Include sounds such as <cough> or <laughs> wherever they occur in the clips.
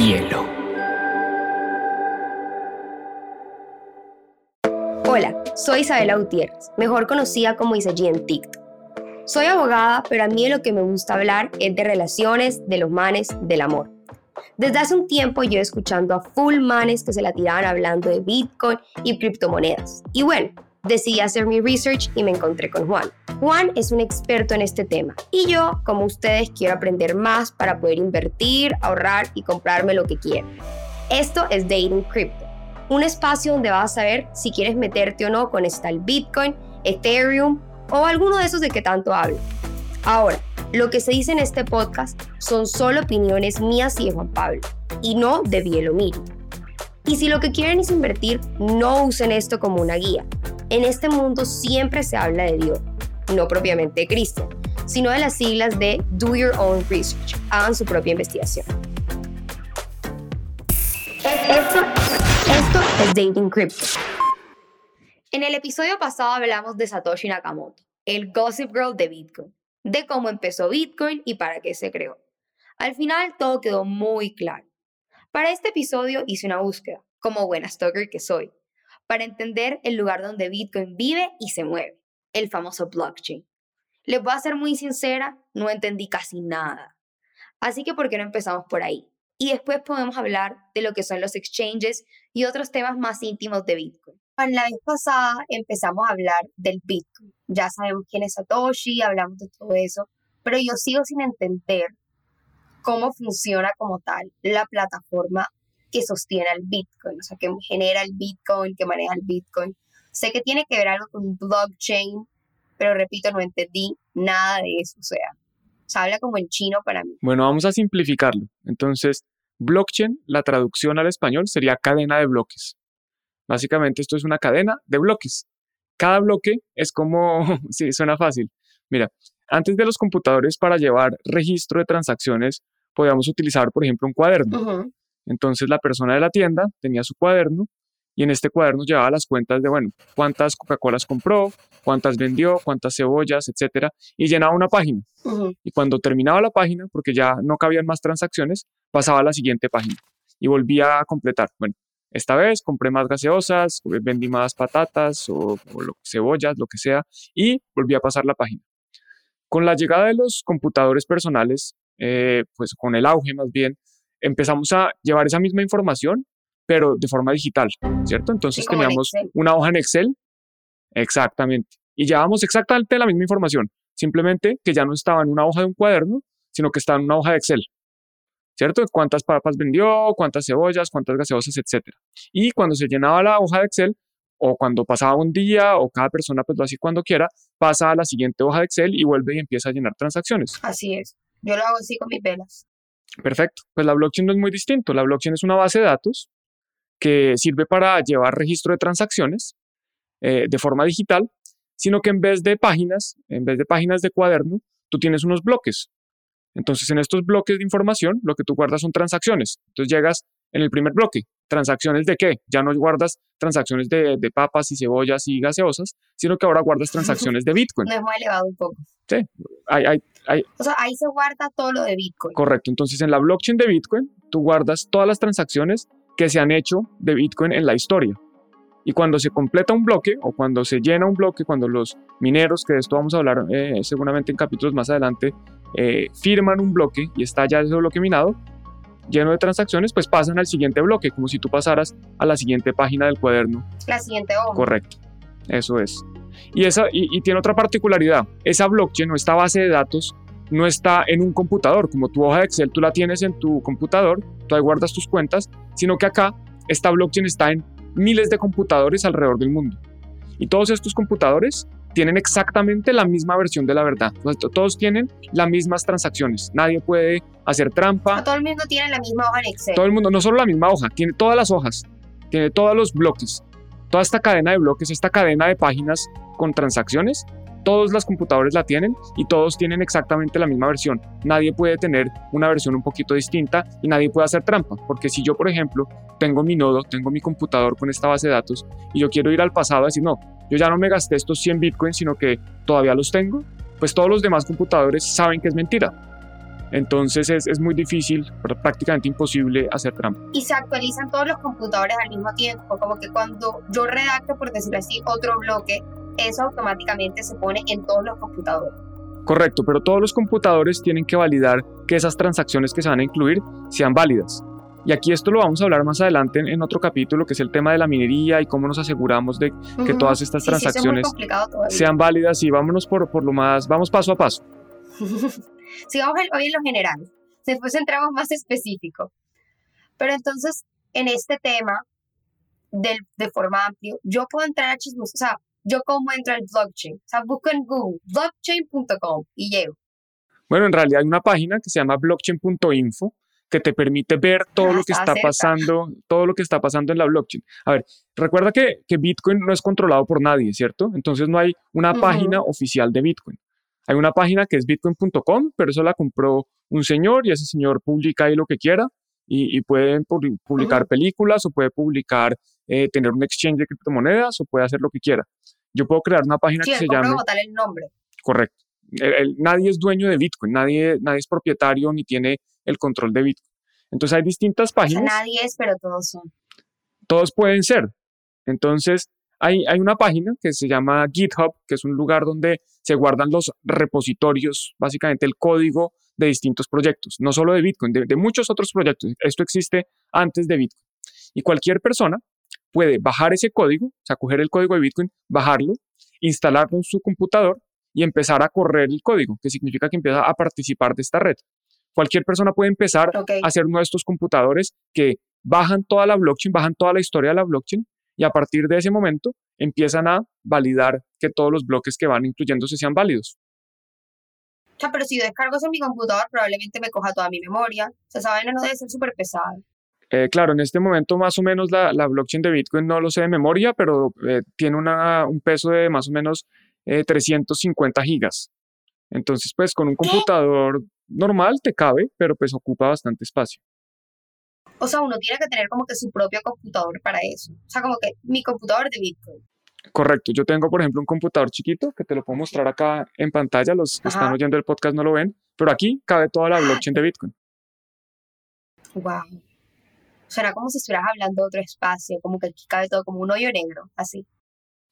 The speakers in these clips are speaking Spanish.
hielo. Hola, soy Isabela Gutiérrez, mejor conocida como Isaí en TikTok. Soy abogada, pero a mí lo que me gusta hablar es de relaciones, de los manes, del amor. Desde hace un tiempo yo escuchando a full manes que se la tiraban hablando de Bitcoin y criptomonedas. Y bueno, decidí hacer mi research y me encontré con Juan. Juan es un experto en este tema y yo, como ustedes, quiero aprender más para poder invertir, ahorrar y comprarme lo que quiero. Esto es Dating Crypto, un espacio donde vas a saber si quieres meterte o no con esta Bitcoin, Ethereum o alguno de esos de que tanto hablo. Ahora, lo que se dice en este podcast son solo opiniones mías y de Juan Pablo, y no de Bielomiri. Y si lo que quieren es invertir, no usen esto como una guía. En este mundo siempre se habla de Dios, no propiamente de Cristo, sino de las siglas de Do Your Own Research. Hagan su propia investigación. Esto, esto es Dating Crypto. En el episodio pasado hablamos de Satoshi Nakamoto, el Gossip Girl de Bitcoin de cómo empezó Bitcoin y para qué se creó. Al final todo quedó muy claro. Para este episodio hice una búsqueda, como buena stalker que soy, para entender el lugar donde Bitcoin vive y se mueve, el famoso blockchain. Les voy a ser muy sincera, no entendí casi nada. Así que, ¿por qué no empezamos por ahí? Y después podemos hablar de lo que son los exchanges y otros temas más íntimos de Bitcoin. La vez pasada empezamos a hablar del Bitcoin. Ya sabemos quién es Satoshi, hablamos de todo eso, pero yo sigo sin entender cómo funciona como tal la plataforma que sostiene el Bitcoin, o sea, que genera el Bitcoin, que maneja el Bitcoin. Sé que tiene que ver algo con blockchain, pero repito, no entendí nada de eso, o sea, se habla como en chino para mí. Bueno, vamos a simplificarlo. Entonces, blockchain, la traducción al español sería cadena de bloques. Básicamente esto es una cadena de bloques. Cada bloque es como, <laughs> sí, suena fácil. Mira, antes de los computadores para llevar registro de transacciones, podíamos utilizar, por ejemplo, un cuaderno. Entonces la persona de la tienda tenía su cuaderno y en este cuaderno llevaba las cuentas de, bueno, cuántas Coca-Colas compró, cuántas vendió, cuántas cebollas, etcétera, y llenaba una página. Y cuando terminaba la página, porque ya no cabían más transacciones, pasaba a la siguiente página y volvía a completar. Bueno, esta vez compré más gaseosas, vendí más patatas o, cebollas, lo que sea, y volví a pasar la página. Con la llegada de los computadores personales, eh, pues con el auge más bien, empezamos a llevar esa misma información, pero de forma digital, ¿cierto? Entonces teníamos una hoja en Excel, exactamente, y llevábamos exactamente la misma información, simplemente que ya no estaba en una hoja de un cuaderno, sino que estaba en una hoja de Excel. ¿cierto? Cuántas papas vendió, cuántas cebollas, cuántas gaseosas, etc. Y cuando se llenaba la hoja de Excel, o cuando pasaba un día, o cada persona pues lo hace cuando quiera, pasa a la siguiente hoja de Excel y vuelve y empieza a llenar transacciones. Así es. Yo lo hago así con mis velas. Perfecto. Pues la blockchain no es muy distinto. La blockchain es una base de datos que sirve para llevar registro de transacciones eh, de forma digital, sino que en vez de páginas, en vez de páginas de cuaderno, tú tienes unos bloques. Entonces, en estos bloques de información, lo que tú guardas son transacciones. Entonces, llegas en el primer bloque, transacciones de qué? Ya no guardas transacciones de, papas y cebollas y gaseosas, sino que ahora guardas transacciones de Bitcoin. <laughs> Me hemos elevado un poco. Sí, hay, hay, hay, O sea, ahí se guarda todo lo de Bitcoin. Correcto. Entonces, en la blockchain de Bitcoin, tú guardas todas las transacciones que se han hecho de Bitcoin en la historia. Y cuando se completa un bloque o cuando se llena un bloque, cuando los mineros, que de esto vamos a hablar eh, seguramente en capítulos más adelante, eh, firman un bloque y está ya ese bloque minado, lleno de transacciones, pues pasan al siguiente bloque, como si tú pasaras a la siguiente página del cuaderno. La siguiente hoja. Correcto, eso es. Y, esa, y, tiene otra particularidad, esa blockchain o esta base de datos no está en un computador, como tu hoja de Excel tú la tienes en tu computador, tú ahí guardas tus cuentas, sino que acá esta blockchain está en miles de computadores alrededor del mundo. Y todos estos computadores tienen exactamente la misma versión de la verdad. Todos tienen las mismas transacciones. Nadie puede hacer trampa. todo el mundo tiene la misma hoja en Excel. Todo el mundo, no solo la misma hoja, tiene todas las hojas, tiene todos los bloques, toda esta cadena de bloques, esta cadena de páginas con transacciones. Todos los computadores la tienen y todos tienen exactamente la misma versión. Nadie puede tener una versión un poquito distinta y nadie puede hacer trampa. Porque si yo, por ejemplo, tengo mi nodo, tengo mi computador con esta base de datos y yo quiero ir al pasado y decir, no, yo ya no me gasté estos 100 bitcoins, sino que todavía los tengo, pues todos los demás computadores saben que es mentira. Entonces es, es, muy difícil, prácticamente imposible hacer trampa. Y se actualizan todos los computadores al mismo tiempo, como que cuando yo redacto, por decirlo así, otro bloque, eso automáticamente se pone en todos los computadores. Correcto, pero todos los computadores tienen que validar que esas transacciones que se van a incluir sean válidas. Y aquí esto lo vamos a hablar más adelante en, otro capítulo, que es el tema de la minería y cómo nos aseguramos de que todas estas transacciones sean válidas. Y vámonos por, por lo más, vamos paso a paso. <laughs> Sigamos hoy en lo general, después entramos más específico. Pero entonces, en este tema, del, de forma amplia, yo puedo entrar a chismos, o sea, yo cómo entro al blockchain, o sea, busco en Google, blockchain.com y llego. Bueno, en realidad hay una página que se llama blockchain.info que te permite ver todo lo que está, pasando, todo lo que está pasando en la blockchain. A ver, recuerda que, que Bitcoin no es controlado por nadie, ¿cierto? Entonces no hay una página oficial de Bitcoin. Hay una página que es bitcoin.com, pero eso la compró un señor y ese señor publica ahí lo que quiera y, y puede publicar películas o puede publicar, eh, tener un exchange de criptomonedas o puede hacer lo que quiera. Yo puedo crear una página que se llame... el nombre. Correcto. nadie es dueño de Bitcoin, nadie, nadie es propietario ni tiene el control de Bitcoin. Entonces hay distintas páginas. nadie es, pero todos son. Todos pueden ser. Entonces hay, hay, una página que se llama GitHub, que es un lugar donde se guardan los repositorios, básicamente el código de distintos proyectos, no solo de Bitcoin, de, de muchos otros proyectos. Esto existe antes de Bitcoin. Y cualquier persona puede bajar ese código, o sea, coger el código de Bitcoin, bajarlo, instalarlo en su computador y empezar a correr el código, que significa que empieza a participar de esta red. Cualquier persona puede empezar a hacer uno de estos computadores que bajan toda la blockchain, bajan toda la historia de la blockchain y a partir de ese momento empiezan a validar que todos los bloques que van incluyéndose sean válidos. O sea, pero si yo descargo eso en mi computador, probablemente me coja toda mi memoria. O sea, esa vaina no debe ser súper pesada. Eh, claro, en este momento más o menos la, la, blockchain de Bitcoin no lo sé de memoria, pero eh, tiene una, un peso de más o menos 350 eh, gigas. Entonces, pues con un computador normal te cabe, pero pues ocupa bastante espacio. O sea, uno tiene que tener como que su propio computador para eso. O sea, como que mi computador de Bitcoin. Correcto. Yo tengo, por ejemplo, un computador chiquito que te lo puedo mostrar acá en pantalla. Los que están oyendo el podcast no lo ven, pero aquí cabe toda la blockchain de Bitcoin. Wow. Suena como si estuvieras hablando de otro espacio, como que aquí cabe todo como un hoyo negro, así.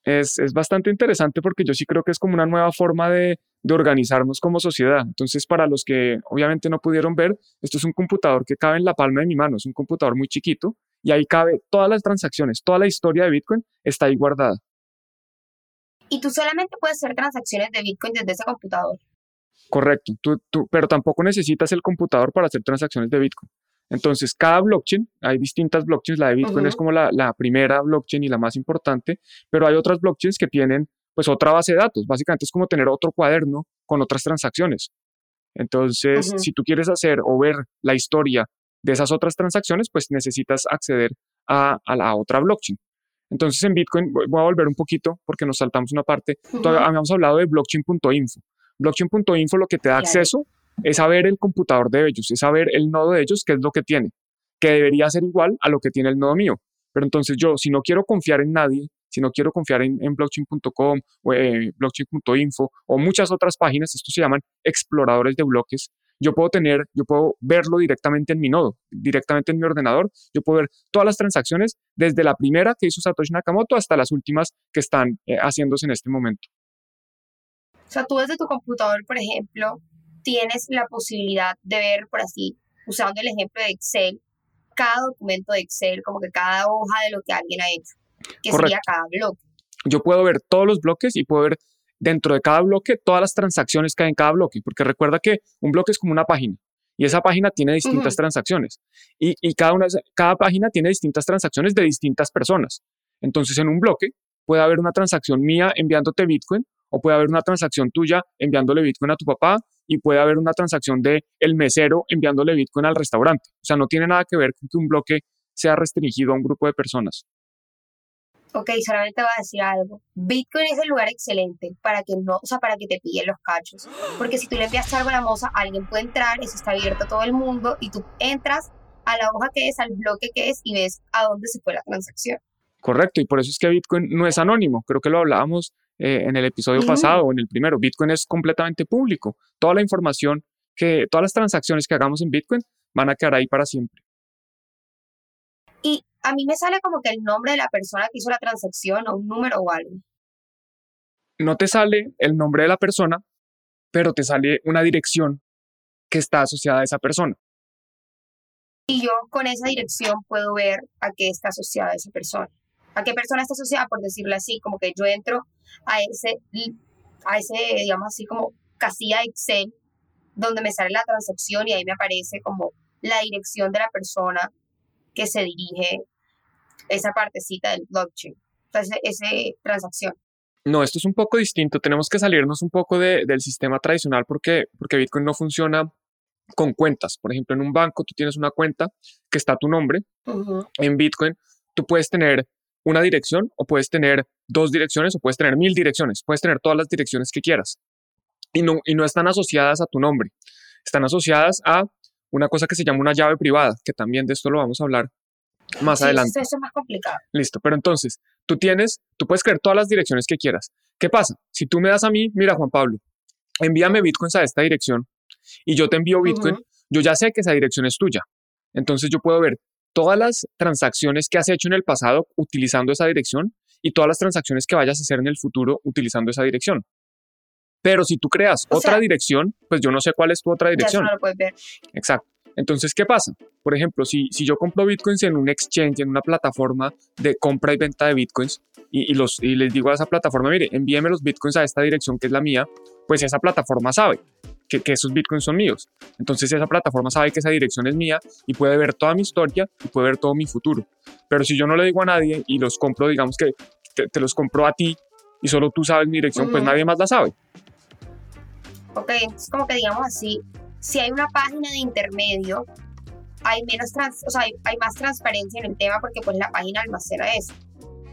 Es, es bastante interesante porque yo sí creo que es como una nueva forma de, de organizarnos como sociedad. Entonces, para los que obviamente no pudieron ver, esto es un computador que cabe en la palma de mi mano, es un computador muy chiquito y ahí cabe todas las transacciones, toda la historia de Bitcoin está ahí guardada. Y tú solamente puedes hacer transacciones de Bitcoin desde ese computador. Correcto, tú, tú, pero tampoco necesitas el computador para hacer transacciones de Bitcoin. Entonces, cada blockchain, hay distintas blockchains, la de Bitcoin es como la, la, primera blockchain y la más importante, pero hay otras blockchains que tienen pues otra base de datos. Básicamente es como tener otro cuaderno con otras transacciones. Entonces, si tú quieres hacer o ver la historia de esas otras transacciones, pues necesitas acceder a, a la otra blockchain. Entonces, en Bitcoin, voy a volver un poquito porque nos saltamos una parte. habíamos hablado de blockchain.info. Blockchain.info lo que te da acceso es saber el computador de ellos, es saber el nodo de ellos, qué es lo que tiene, que debería ser igual a lo que tiene el nodo mío. Pero entonces yo, si no quiero confiar en nadie, si no quiero confiar en, blockchain.com o eh, blockchain.info o muchas otras páginas, estos se llaman exploradores de bloques, yo puedo tener, yo puedo verlo directamente en mi nodo, directamente en mi ordenador, yo puedo ver todas las transacciones desde la primera que hizo Satoshi Nakamoto hasta las últimas que están eh, haciéndose en este momento. O sea, tú desde tu computador, por ejemplo, tienes la posibilidad de ver, por así, usando el ejemplo de Excel, cada documento de Excel, como que cada hoja de lo que alguien ha hecho que sería cada bloque. Yo puedo ver todos los bloques y puedo ver dentro de cada bloque todas las transacciones que hay en cada bloque, porque recuerda que un bloque es como una página y esa página tiene distintas transacciones y, y, cada, una, cada página tiene distintas transacciones de distintas personas. Entonces en un bloque puede haber una transacción mía enviándote Bitcoin o puede haber una transacción tuya enviándole Bitcoin a tu papá y puede haber una transacción de el mesero enviándole Bitcoin al restaurante. O sea, no tiene nada que ver con que un bloque sea restringido a un grupo de personas. Ok, solamente voy a decir algo. Bitcoin es el lugar excelente para que no, o sea, para que te pillen los cachos. Porque si tú le envías algo a la moza, alguien puede entrar, eso está abierto a todo el mundo, y tú entras a la hoja que es, al bloque que es, y ves a dónde se fue la transacción. Correcto, y por eso es que Bitcoin no es anónimo. Creo que lo hablábamos eh, en el episodio pasado o en el primero. Bitcoin es completamente público. Toda la información que todas las transacciones que hagamos en Bitcoin van a quedar ahí para siempre. Y a mí me sale como que el nombre de la persona que hizo la transacción o un número o algo. No te sale el nombre de la persona, pero te sale una dirección que está asociada a esa persona. Y yo con esa dirección puedo ver a qué está asociada esa persona. A qué persona está asociada, por decirlo así, como que yo entro a ese, a ese digamos así, como casilla Excel, donde me sale la transacción y ahí me aparece como la dirección de la persona que se dirige esa partecita del blockchain, esa, esa transacción. No, esto es un poco distinto. Tenemos que salirnos un poco de, del sistema tradicional porque, porque Bitcoin no funciona con cuentas. Por ejemplo, en un banco tú tienes una cuenta que está tu nombre. En Bitcoin tú puedes tener una dirección o puedes tener dos direcciones o puedes tener mil direcciones. Puedes tener todas las direcciones que quieras. Y no, y no están asociadas a tu nombre. Están asociadas a una cosa que se llama una llave privada, que también de esto lo vamos a hablar más adelante. Eso es más complicado. Listo, pero entonces, tú tienes, tú puedes crear todas las direcciones que quieras. ¿Qué pasa? Si tú me das a mí, mira Juan Pablo, envíame bitcoins a esta dirección y yo te envío bitcoin, yo ya sé que esa dirección es tuya. Entonces yo puedo ver todas las transacciones que has hecho en el pasado utilizando esa dirección y todas las transacciones que vayas a hacer en el futuro utilizando esa dirección. Pero si tú creas otra dirección, pues yo no sé cuál es tu otra dirección. Ya no lo puedes ver. Exacto. Entonces, ¿qué pasa? Por ejemplo, si, si yo compro bitcoins en un exchange, en una plataforma de compra y venta de bitcoins, y, los, y les digo a esa plataforma, mire, envíeme los bitcoins a esta dirección que es la mía, pues esa plataforma sabe que, que, esos bitcoins son míos. Entonces esa plataforma sabe que esa dirección es mía y puede ver toda mi historia y puede ver todo mi futuro. Pero si yo no le digo a nadie y los compro, digamos que te, los compro a ti y solo tú sabes mi dirección, pues nadie más la sabe. Ok, es como que digamos así, si hay una página de intermedio, hay menos trans, o sea, hay, más transparencia en el tema porque pues la página almacena eso,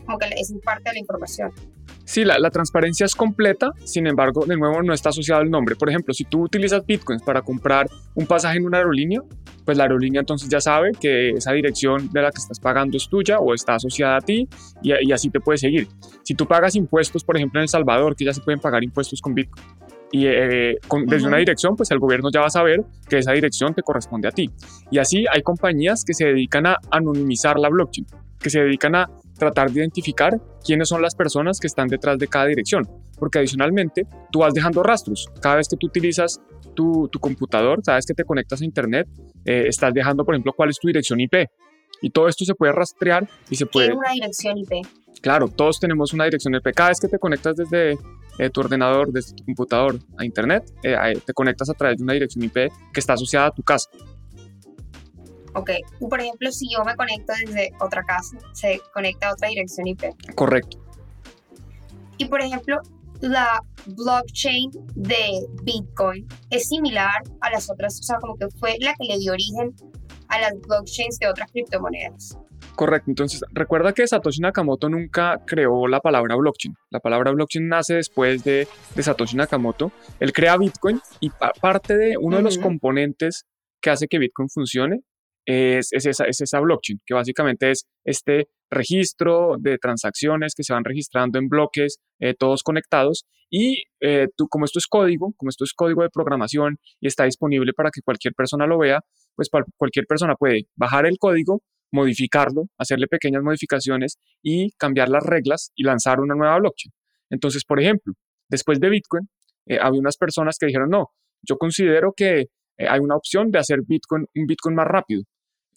como que es parte de la información. Sí, la, la, transparencia es completa, sin embargo, de nuevo no está asociado el nombre. Por ejemplo, si tú utilizas bitcoins para comprar un pasaje en una aerolínea, pues la aerolínea entonces ya sabe que esa dirección de la que estás pagando es tuya o está asociada a ti y, y así te puede seguir. Si tú pagas impuestos, por ejemplo, en El Salvador, que ya se pueden pagar impuestos con bitcoin, y eh, desde una dirección, pues el gobierno ya va a saber que esa dirección te corresponde a ti. Y así hay compañías que se dedican a anonimizar la blockchain, que se dedican a tratar de identificar quiénes son las personas que están detrás de cada dirección, porque adicionalmente tú vas dejando rastros. Cada vez que tú utilizas tu, tu computador, cada vez que te conectas a Internet, eh, estás dejando, por ejemplo, cuál es tu dirección IP. Y todo esto se puede rastrear y se puede... Tiene una dirección IP. Claro, todos tenemos una dirección IP. Cada vez que te conectas desde eh, tu ordenador, desde tu computador a Internet, eh, te conectas a través de una dirección IP que está asociada a tu casa. Ok, por ejemplo, si yo me conecto desde otra casa, se conecta a otra dirección IP. Correcto. Y por ejemplo, la blockchain de Bitcoin es similar a las otras, o sea, como que fue la que le dio origen a las blockchains de otras criptomonedas. Correcto, entonces recuerda que Satoshi Nakamoto nunca creó la palabra blockchain. La palabra blockchain nace después de, Satoshi Nakamoto. Él crea Bitcoin y parte de uno de los componentes que hace que Bitcoin funcione es, esa, es, esa, blockchain, que básicamente es este registro de transacciones que se van registrando en bloques, eh, todos conectados. Y eh, tú, como esto es código, como esto es código de programación y está disponible para que cualquier persona lo vea, pues cualquier persona puede bajar el código, modificarlo, hacerle pequeñas modificaciones y cambiar las reglas y lanzar una nueva blockchain. Entonces, por ejemplo, después de Bitcoin, eh, había unas personas que dijeron, no, yo considero que eh, hay una opción de hacer Bitcoin, un Bitcoin más rápido.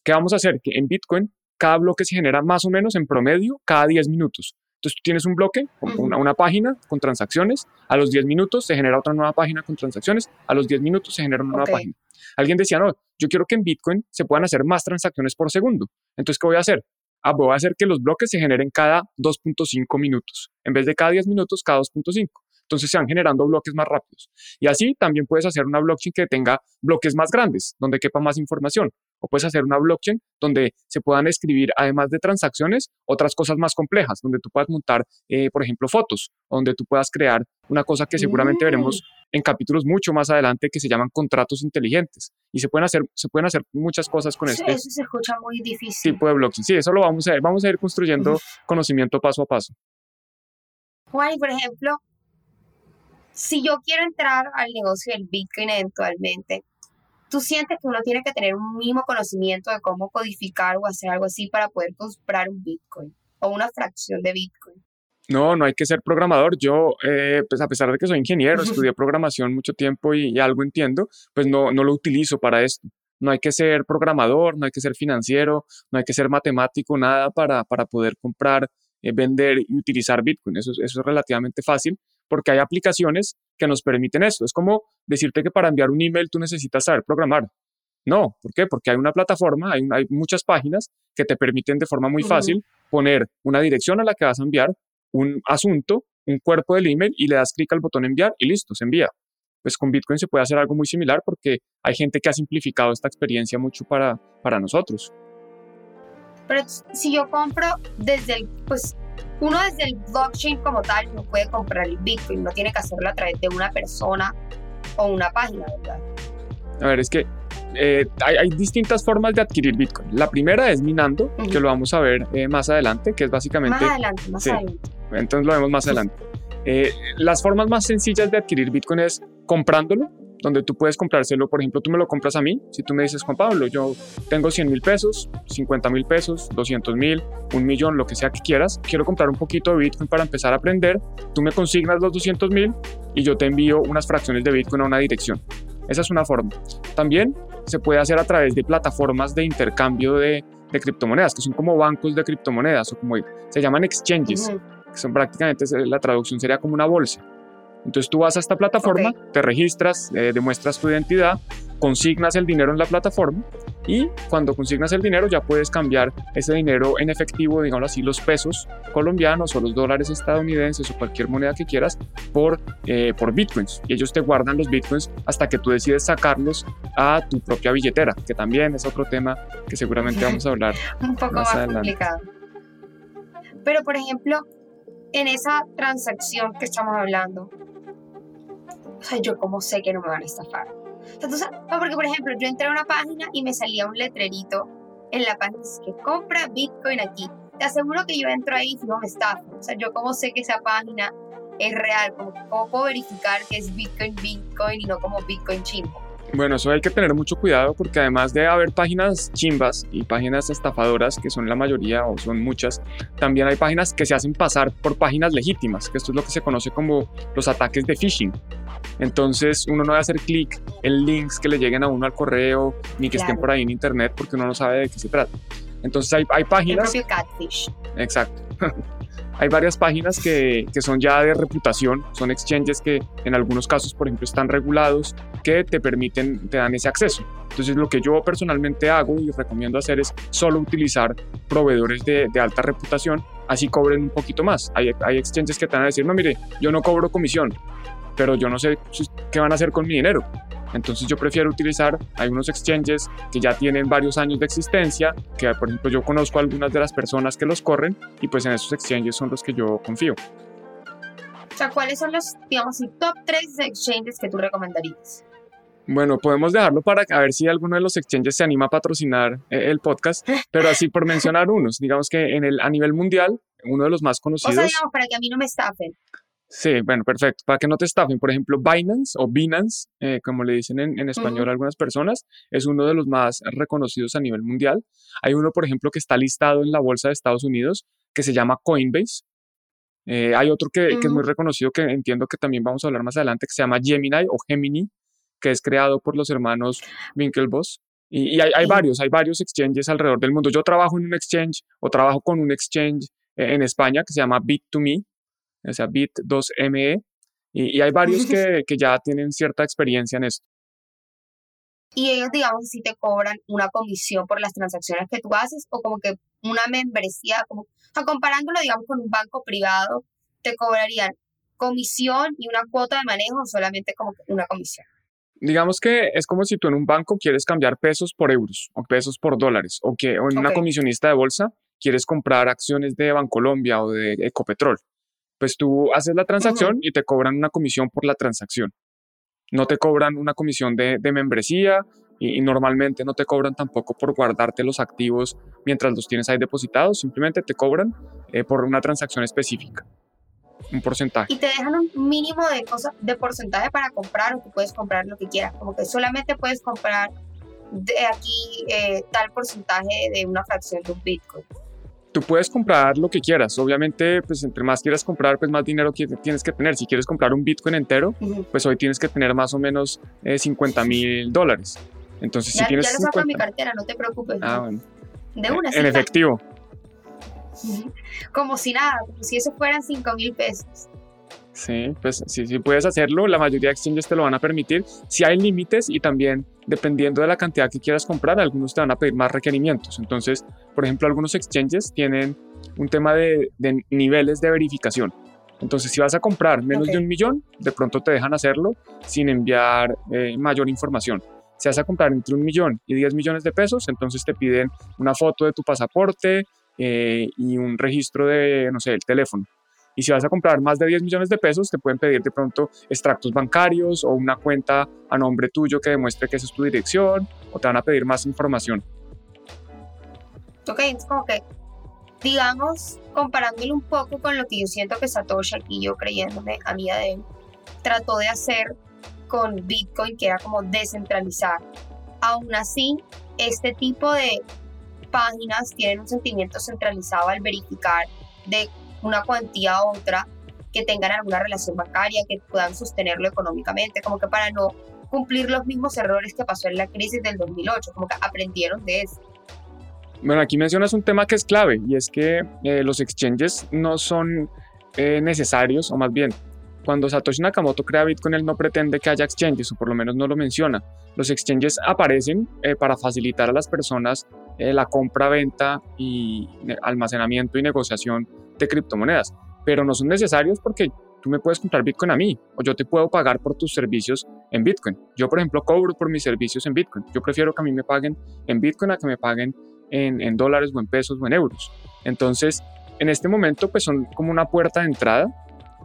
¿Qué vamos a hacer? Que en Bitcoin cada bloque se genera más o menos en promedio cada 10 minutos. Entonces tú tienes un bloque, una, una, página con transacciones, a los 10 minutos se genera otra nueva página con transacciones, a los 10 minutos se genera una nueva página. Alguien decía, no, yo quiero que en Bitcoin se puedan hacer más transacciones por segundo. Entonces, ¿qué voy a hacer? Ah, voy a hacer que los bloques se generen cada 2.5 minutos. En vez de cada 10 minutos, cada 2.5. Entonces se van generando bloques más rápidos. Y así también puedes hacer una blockchain que tenga bloques más grandes, donde quepa más información. O puedes hacer una blockchain donde se puedan escribir, además de transacciones, otras cosas más complejas, donde tú puedas montar, eh, por ejemplo, fotos, donde tú puedas crear una cosa que seguramente veremos mm. en capítulos mucho más adelante que se llaman contratos inteligentes. Y se pueden hacer, se pueden hacer muchas cosas con sí, este eso se escucha muy difícil. tipo de blockchain. Sí, eso lo vamos a ver. Vamos a ir construyendo conocimiento paso a paso. Juan, y por ejemplo, si yo quiero entrar al negocio del Bitcoin eventualmente, ¿Tú sientes que uno tiene que tener un mínimo conocimiento de cómo codificar o hacer algo así para poder comprar un Bitcoin o una fracción de Bitcoin? No, no hay que ser programador. Yo, eh, pues a pesar de que soy ingeniero, estudié programación mucho tiempo y, algo entiendo, pues no, no lo utilizo para esto. No hay que ser programador, no hay que ser financiero, no hay que ser matemático, nada para, para poder comprar, eh, vender y utilizar Bitcoin. Eso, eso es relativamente fácil porque hay aplicaciones que nos permiten esto. Es como decirte que para enviar un email tú necesitas saber programar. No, ¿por qué? Porque hay una plataforma, hay, hay muchas páginas que te permiten de forma muy fácil poner una dirección a la que vas a enviar un asunto, un cuerpo del email y le das clic al botón enviar y listo, se envía. Pues con Bitcoin se puede hacer algo muy similar porque hay gente que ha simplificado esta experiencia mucho para, para nosotros. Pero si yo compro desde el, pues uno desde el blockchain como tal no puede comprar el Bitcoin, no tiene que hacerlo a través de una persona o una página, ¿verdad? A ver, es que eh, hay, distintas formas de adquirir Bitcoin. La primera es minando, que lo vamos a ver eh, más adelante, que es básicamente... Más adelante, más adelante. Entonces lo vemos más adelante. Eh, las formas más sencillas de adquirir Bitcoin es comprándolo, donde tú puedes comprárselo, por ejemplo, tú me lo compras a mí, si tú me dices, Juan Pablo, yo tengo 100 mil pesos, 50 mil pesos, 200 mil, un millón, lo que sea que quieras, quiero comprar un poquito de Bitcoin para empezar a aprender, tú me consignas los 200 mil y yo te envío unas fracciones de Bitcoin a una dirección. Esa es una forma. También se puede hacer a través de plataformas de intercambio de, criptomonedas, que son como bancos de criptomonedas o como se llaman exchanges, que son prácticamente, la traducción sería como una bolsa. Entonces tú vas a esta plataforma, te registras, eh, demuestras tu identidad, consignas el dinero en la plataforma y cuando consignas el dinero ya puedes cambiar ese dinero en efectivo, digamos así, los pesos colombianos o los dólares estadounidenses o cualquier moneda que quieras por, eh, por bitcoins. Y ellos te guardan los bitcoins hasta que tú decides sacarlos a tu propia billetera, que también es otro tema que seguramente vamos a hablar. <laughs> Un poco más, complicado. Pero por ejemplo, en esa transacción que estamos hablando, o sea, yo cómo sé que no me van a estafar. O sea, porque por ejemplo, yo entré a una página y me salía un letrerito en la página que compra Bitcoin aquí. Te aseguro que yo entro ahí y no me estafa. O sea, yo cómo sé que esa página es real, cómo puedo verificar que es Bitcoin Bitcoin y no como Bitcoin chimbo. Bueno, eso hay que tener mucho cuidado porque además de haber páginas chimbas y páginas estafadoras, que son la mayoría o son muchas, también hay páginas que se hacen pasar por páginas legítimas, que esto es lo que se conoce como los ataques de phishing. Entonces uno no debe hacer clic en links que le lleguen a uno al correo ni que estén por ahí en internet porque uno no sabe de qué se trata. Entonces hay, hay páginas... El catfish. Exacto. <laughs> Hay varias páginas que, que, son ya de reputación, son exchanges que en algunos casos, por ejemplo, están regulados, que te permiten, te dan ese acceso. Entonces, lo que yo personalmente hago y recomiendo hacer es solo utilizar proveedores de, de alta reputación, así cobren un poquito más. Hay, hay exchanges que te van a decir, no, mire, yo no cobro comisión, pero yo no sé qué van a hacer con mi dinero. Entonces yo prefiero utilizar, hay unos exchanges que ya tienen varios años de existencia, que por ejemplo yo conozco a algunas de las personas que los corren y pues en esos exchanges son los que yo confío. O sea, ¿cuáles son los, digamos, top 3 exchanges que tú recomendarías? Bueno, podemos dejarlo para a ver si alguno de los exchanges se anima a patrocinar eh, el podcast, <laughs> pero así por mencionar unos, digamos que en el, a nivel mundial, uno de los más conocidos. O sea, digamos, para que a mí no me estafen. Sí, bueno, perfecto. Para que no te estafen, por ejemplo, Binance o Binance, eh, como le dicen en, español algunas personas, es uno de los más reconocidos a nivel mundial. Hay uno, por ejemplo, que está listado en la bolsa de Estados Unidos, que se llama Coinbase. Eh, hay otro que, es muy reconocido, que entiendo que también vamos a hablar más adelante, que se llama Gemini o Gemini, que es creado por los hermanos Winklevoss. Y, y hay, hay, varios, hay varios exchanges alrededor del mundo. Yo trabajo en un exchange o trabajo con un exchange eh, en España que se llama Bit2Me o sea, Bit2ME, y, hay varios que, que, ya tienen cierta experiencia en esto. Y ellos, digamos, si te cobran una comisión por las transacciones que tú haces o como que una membresía, como, o sea, comparándolo, digamos, con un banco privado, te cobrarían comisión y una cuota de manejo o solamente como una comisión. Digamos que es como si tú en un banco quieres cambiar pesos por euros o pesos por dólares o que en una comisionista de bolsa quieres comprar acciones de Bancolombia o de Ecopetrol pues tú haces la transacción y te cobran una comisión por la transacción. No te cobran una comisión de, membresía y, normalmente no te cobran tampoco por guardarte los activos mientras los tienes ahí depositados, simplemente te cobran eh, por una transacción específica. un porcentaje. Y te dejan un mínimo de cosas, de porcentaje para comprar o que puedes comprar lo que quieras. Como que solamente puedes comprar de aquí eh, tal porcentaje de una fracción de un Bitcoin. Tú puedes comprar lo que quieras. Obviamente, pues entre más quieras comprar, pues más dinero tienes que tener. Si quieres comprar un Bitcoin entero, pues hoy tienes que tener más o menos 50 eh, mil dólares. Entonces, ya, si tienes. Ya lo saco mi cartera, no te preocupes. Ah, bueno. De una, En efectivo. Como si nada, como si eso fueran 5 mil pesos. Sí, pues sí, sí puedes hacerlo, la mayoría de exchanges te lo van a permitir. Si hay límites y también dependiendo de la cantidad que quieras comprar, algunos te van a pedir más requerimientos. Entonces, por ejemplo, algunos exchanges tienen un tema de, niveles de verificación. Entonces, si vas a comprar menos de un millón, de pronto te dejan hacerlo sin enviar eh, mayor información. Si vas a comprar entre un millón y 10 millones de pesos, entonces te piden una foto de tu pasaporte eh, y un registro de, no sé, el teléfono. Y si vas a comprar más de 10 millones de pesos, te pueden pedir de pronto extractos bancarios o una cuenta a nombre tuyo que demuestre que esa es tu dirección o te van a pedir más información. Ok, es como que, digamos, comparándolo un poco con lo que yo siento que Satoshi aquí, yo creyéndome a mí de él, trató de hacer con Bitcoin, que era como descentralizar. Aún así, este tipo de páginas tienen un sentimiento centralizado al verificar de una cuantía u otra que tengan alguna relación bancaria, que puedan sostenerlo económicamente, como que para no cumplir los mismos errores que pasó en la crisis del 2008, como que aprendieron de eso. Bueno, aquí mencionas un tema que es clave y es que eh, los exchanges no son eh, necesarios, o más bien, cuando Satoshi Nakamoto crea Bitcoin, él no pretende que haya exchanges, o por lo menos no lo menciona. Los exchanges aparecen eh, para facilitar a las personas la compra, venta y almacenamiento y negociación de criptomonedas, pero no son necesarios porque tú me puedes comprar Bitcoin a mí o yo te puedo pagar por tus servicios en Bitcoin. Yo, por ejemplo, cobro por mis servicios en Bitcoin. Yo prefiero que a mí me paguen en Bitcoin a que me paguen en, dólares o en pesos o en euros. Entonces, en este momento, pues son como una puerta de entrada,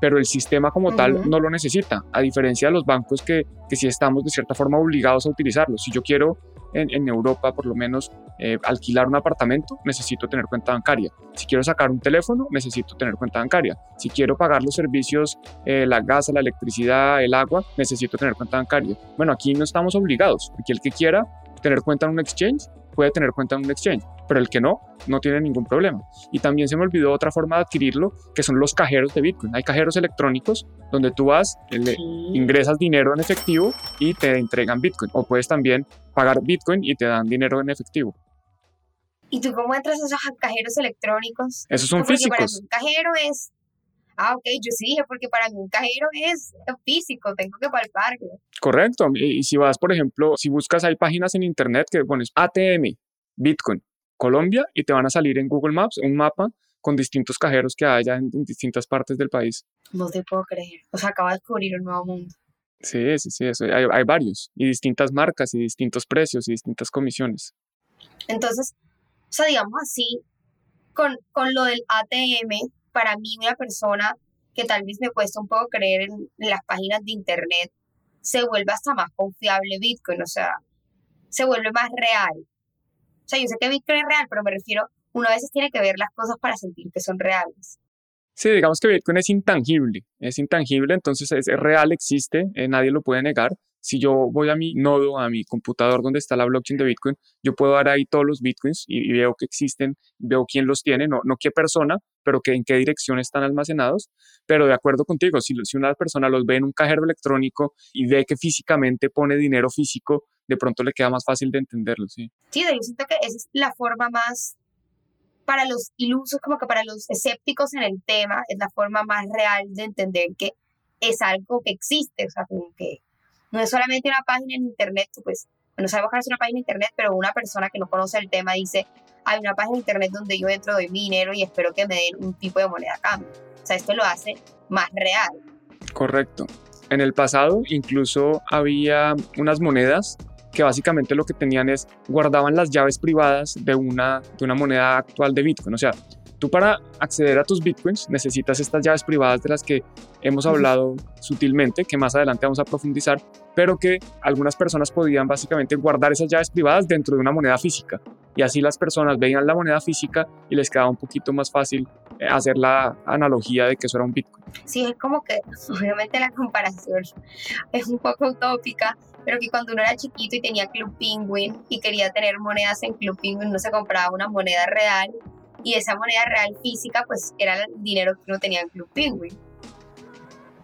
pero el sistema como tal no lo necesita, a diferencia de los bancos que, que sí estamos de cierta forma obligados a utilizarlos. Si yo quiero en, Europa, por lo menos, eh, alquilar un apartamento, necesito tener cuenta bancaria. Si quiero sacar un teléfono, necesito tener cuenta bancaria. Si quiero pagar los servicios, eh, la gas, la electricidad, el agua, necesito tener cuenta bancaria. Bueno, aquí no estamos obligados. Aquí el que quiera tener cuenta en un exchange, puede tener cuenta en un exchange, pero el que no, no tiene ningún problema. Y también se me olvidó otra forma de adquirirlo, que son los cajeros de Bitcoin. Hay cajeros electrónicos donde tú vas, ingresas dinero en efectivo y te entregan Bitcoin. O puedes también pagar Bitcoin y te dan dinero en efectivo. ¿Y tú cómo entras a esos cajeros electrónicos? Esos son físicos. un cajero es Ah, ok, yo sí dije, porque para mí un cajero es físico, tengo que palparlo. Correcto. Y, si vas, por ejemplo, si buscas, hay páginas en internet que pones ATM, Bitcoin, Colombia, y te van a salir en Google Maps un mapa con distintos cajeros que haya en, distintas partes del país. No te puedo creer. O sea, acaba de descubrir un nuevo mundo. Sí, sí, sí, eso. Hay, hay varios. Y distintas marcas, y distintos precios, y distintas comisiones. Entonces, o sea, digamos así, con, con lo del ATM, para mí una persona que tal vez me cuesta un poco creer en, las páginas de internet, se vuelve hasta más confiable Bitcoin, o sea, se vuelve más real. O sea, yo sé que Bitcoin es real, pero me refiero, uno a veces tiene que ver las cosas para sentir que son reales. Sí, digamos que Bitcoin es intangible, es intangible, entonces es, real, existe, eh, nadie lo puede negar, si yo voy a mi nodo, a mi computador donde está la blockchain de Bitcoin, yo puedo dar ahí todos los Bitcoins y, veo que existen, veo quién los tiene, no, no qué persona, pero que en qué dirección están almacenados. Pero de acuerdo contigo, si, si una persona los ve en un cajero electrónico y ve que físicamente pone dinero físico, de pronto le queda más fácil de entenderlo, sí. Sí, yo siento que esa es la forma más para los ilusos, como que para los escépticos en el tema, es la forma más real de entender que es algo que existe, o sea, como que no es solamente una página en internet, pues, no que es una página en internet, pero una persona que no conoce el tema dice, hay una página en internet donde yo entro, doy mi dinero y espero que me den un tipo de moneda a cambio. O sea, esto lo hace más real. Correcto. En el pasado incluso había unas monedas que básicamente lo que tenían es guardaban las llaves privadas de una, de una moneda actual de Bitcoin. Sea, Tú para acceder a tus bitcoins necesitas estas llaves privadas de las que hemos hablado sutilmente, que más adelante vamos a profundizar, pero que algunas personas podían básicamente guardar esas llaves privadas dentro de una moneda física. y así las personas veían la moneda física y les quedaba un poquito más fácil eh, hacer la analogía de que eso era un Bitcoin. Sí, es como que <laughs> obviamente la comparación es un poco utópica, pero que cuando uno era chiquito y tenía Club Penguin y quería tener monedas en Club Penguin, uno se compraba una moneda real y esa moneda real física pues era el dinero que uno tenía en Club Penguin.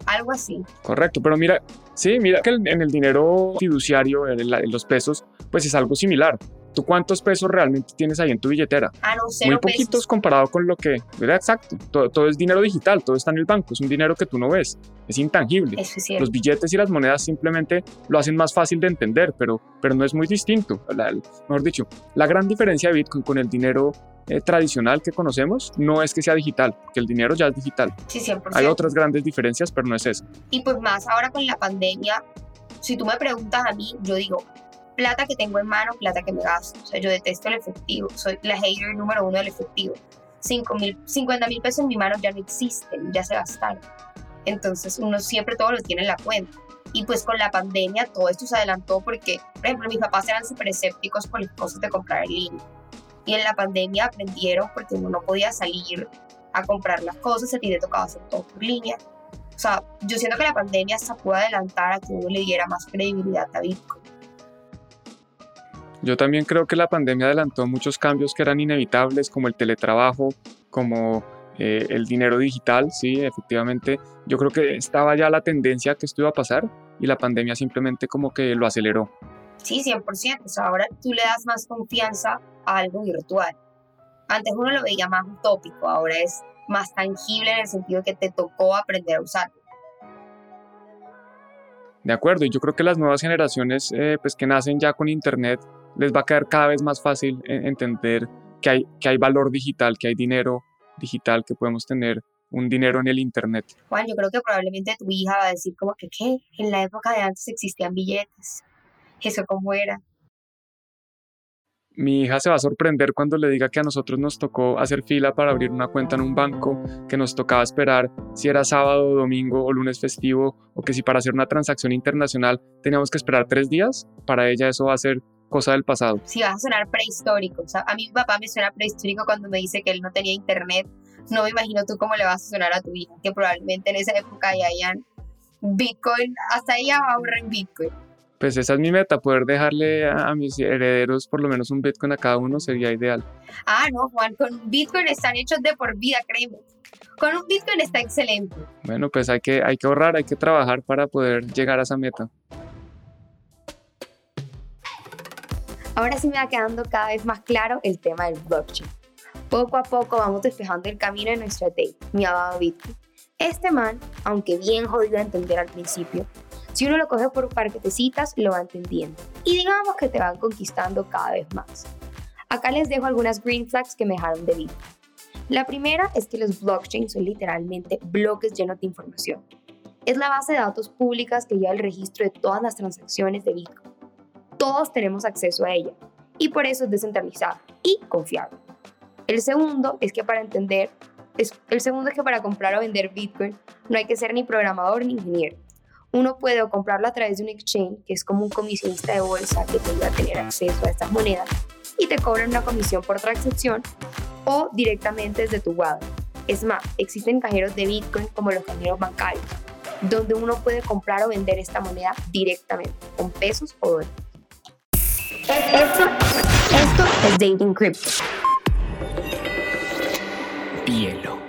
Algo así. Correcto, pero mira, sí, mira que en el dinero fiduciario, en los pesos, pues es algo similar. ¿Tú cuántos pesos realmente tienes ahí en tu billetera? Ah, no, Muy poquitos comparado con lo que, ¿verdad? Exacto. Todo, es dinero digital, todo está en el banco, es un dinero que tú no ves, es intangible. es Los billetes y las monedas simplemente lo hacen más fácil de entender, pero, pero no es muy distinto. mejor dicho, la gran diferencia de Bitcoin con el dinero eh, tradicional que conocemos no es que sea digital, que el dinero ya es digital. Sí, 100%. Hay otras grandes diferencias, pero no es eso. Y pues más ahora con la pandemia, si tú me preguntas a mí, yo digo, plata que tengo en mano, plata que me gasto. O sea, yo detesto el efectivo, soy la hater número uno del efectivo. 5 mil, 50 mil pesos en mi mano ya no existen, ya se gastaron. Entonces uno siempre todo lo tiene en la cuenta. Y pues con la pandemia todo esto se adelantó porque, por ejemplo, mis papás eran súper escépticos por las cosas de comprar en línea. Y en la pandemia aprendieron porque uno no podía salir a comprar las cosas, a ti te tocaba hacer todo por línea. O sea, yo siento que la pandemia se pudo adelantar a que uno le diera más credibilidad a Bitcoin. Yo también creo que la pandemia adelantó muchos cambios que eran inevitables, como el teletrabajo, como eh, el dinero digital, sí, efectivamente. Yo creo que estaba ya la tendencia que esto iba a pasar y la pandemia simplemente como que lo aceleró. Sí, 100%. O sea, ahora tú le das más confianza a algo virtual. Antes uno lo veía más utópico, ahora es más tangible en el sentido que te tocó aprender a usarlo. De acuerdo, y yo creo que las nuevas generaciones eh, pues que nacen ya con Internet les va a quedar cada vez más fácil entender que hay, que hay valor digital, que hay dinero digital, que podemos tener un dinero en el Internet. Juan, yo creo que probablemente tu hija va a decir como que, ¿qué? En la época de antes existían billetes. ¿Eso cómo era? Mi hija se va a sorprender cuando le diga que a nosotros nos tocó hacer fila para abrir una cuenta en un banco, que nos tocaba esperar si era sábado, domingo o lunes festivo, o que si para hacer una transacción internacional teníamos que esperar tres días. Para ella eso va a ser cosa del pasado. Sí, vas a sonar prehistórico. O sea, a mi papá me suena prehistórico cuando me dice que él no tenía internet. No me imagino tú cómo le vas a sonar a tu hija, que probablemente en esa época ya hayan Bitcoin, hasta ella va a ahorrar en Bitcoin. Pues esa es mi meta, poder dejarle a, mis herederos por lo menos un Bitcoin a cada uno sería ideal. Ah, no, Juan, con Bitcoin están hechos de por vida, créeme. Con un Bitcoin está excelente. Bueno, pues hay que, hay que ahorrar, hay que trabajar para poder llegar a esa meta. Ahora sí me va quedando cada vez más claro el tema del blockchain. Poco a poco vamos despejando el camino de nuestra date, mi amado Bitcoin. Este man, aunque bien jodido a entender al principio, si uno lo coge por un par de citas, lo va entendiendo. Y digamos que te van conquistando cada vez más. Acá les dejo algunas green flags que me dejaron de Bitcoin. La primera es que los blockchains son literalmente bloques llenos de información. Es la base de datos públicas que lleva el registro de todas las transacciones de Bitcoin todos tenemos acceso a ella y por eso es descentralizada y confiable. El segundo es que para entender, el segundo es que para comprar o vender Bitcoin no hay que ser ni programador ni ingeniero. Uno puede comprarlo a través de un exchange, que es como un comisionista de bolsa que te ayuda a tener acceso a estas monedas y te cobran una comisión por transacción o directamente desde tu wallet. Es más, existen cajeros de Bitcoin como los cajeros bancarios, donde uno puede comprar o vender esta moneda directamente, con pesos o dólares. Esto, esto es Dating Crypto. Hielo.